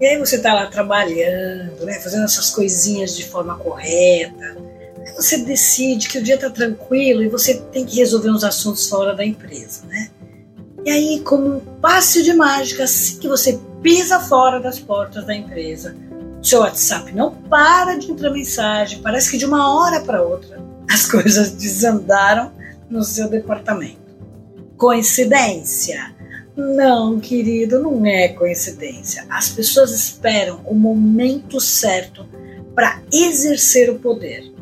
E aí você está lá trabalhando, né, fazendo essas coisinhas de forma correta. Aí você decide que o dia está tranquilo e você tem que resolver uns assuntos fora da empresa, né? E aí, como um passe de mágica, assim que você pisa fora das portas da empresa, seu WhatsApp não para de entrar mensagem, parece que de uma hora para outra as coisas desandaram no seu departamento. Coincidência? Não, querido, não é coincidência. As pessoas esperam o momento certo para exercer o poder.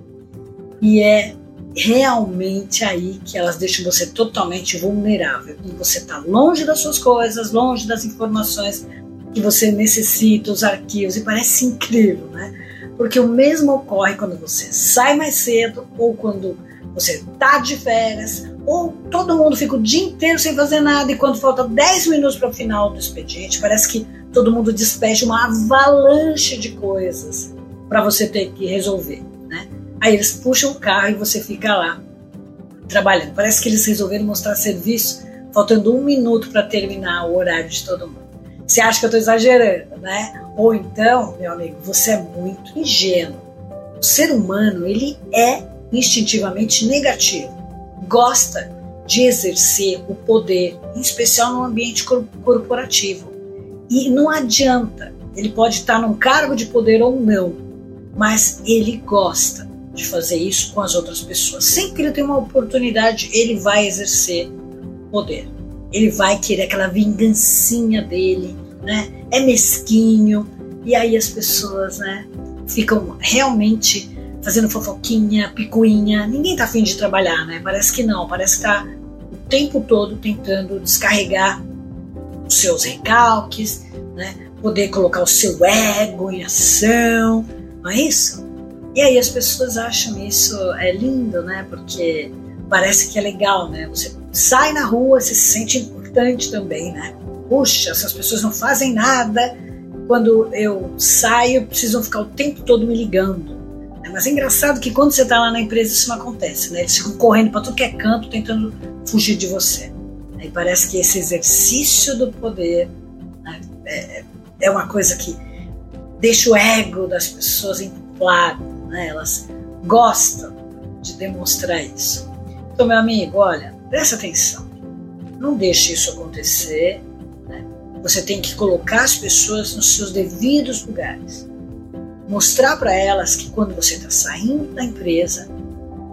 E é realmente aí que elas deixam você totalmente vulnerável. Quando você está longe das suas coisas, longe das informações que você necessita, os arquivos, e parece incrível, né? Porque o mesmo ocorre quando você sai mais cedo ou quando você tá de férias, ou todo mundo fica o dia inteiro sem fazer nada e quando falta 10 minutos para o final do expediente, parece que todo mundo despeja uma avalanche de coisas para você ter que resolver, né? Aí eles puxam o carro e você fica lá trabalhando. Parece que eles resolveram mostrar serviço faltando um minuto para terminar o horário de todo mundo. Você acha que eu estou exagerando, né? Ou então, meu amigo, você é muito ingênuo. O ser humano, ele é instintivamente negativo. Gosta de exercer o poder, em especial no ambiente corporativo. E não adianta, ele pode estar num cargo de poder ou não, mas ele gosta de fazer isso com as outras pessoas. Sempre que ele tem uma oportunidade, ele vai exercer poder ele vai querer aquela vingancinha dele, né? É mesquinho e aí as pessoas, né, ficam realmente fazendo fofoquinha, picuinha. Ninguém tá afim de trabalhar, né? Parece que não, parece que tá o tempo todo tentando descarregar os seus recalques, né? Poder colocar o seu ego em ação, não é isso? E aí as pessoas acham isso é lindo, né? Porque parece que é legal, né? Você sai na rua, você se sente importante também, né? Puxa, essas pessoas não fazem nada. Quando eu saio, precisam ficar o tempo todo me ligando. Mas é engraçado que quando você está lá na empresa isso não acontece, né? Eles ficam correndo para tudo que é canto, tentando fugir de você. E parece que esse exercício do poder né, é, é uma coisa que deixa o ego das pessoas inflado, né? Elas gostam de demonstrar isso. Então, meu amigo, olha, presta atenção. Não deixe isso acontecer. Né? Você tem que colocar as pessoas nos seus devidos lugares. Mostrar para elas que quando você está saindo da empresa,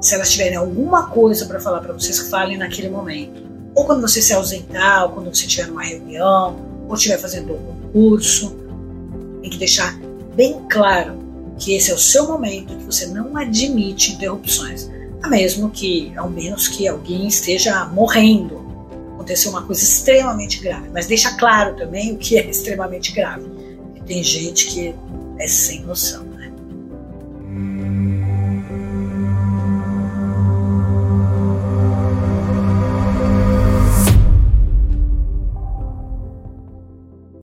se elas tiverem alguma coisa para falar para vocês, falem naquele momento. Ou quando você se ausentar, ou quando você estiver numa reunião, ou estiver fazendo algum curso. Tem que deixar bem claro que esse é o seu momento, que você não admite interrupções mesmo que, ao menos que alguém esteja morrendo, aconteceu uma coisa extremamente grave. Mas deixa claro também o que é extremamente grave. Tem gente que é sem noção.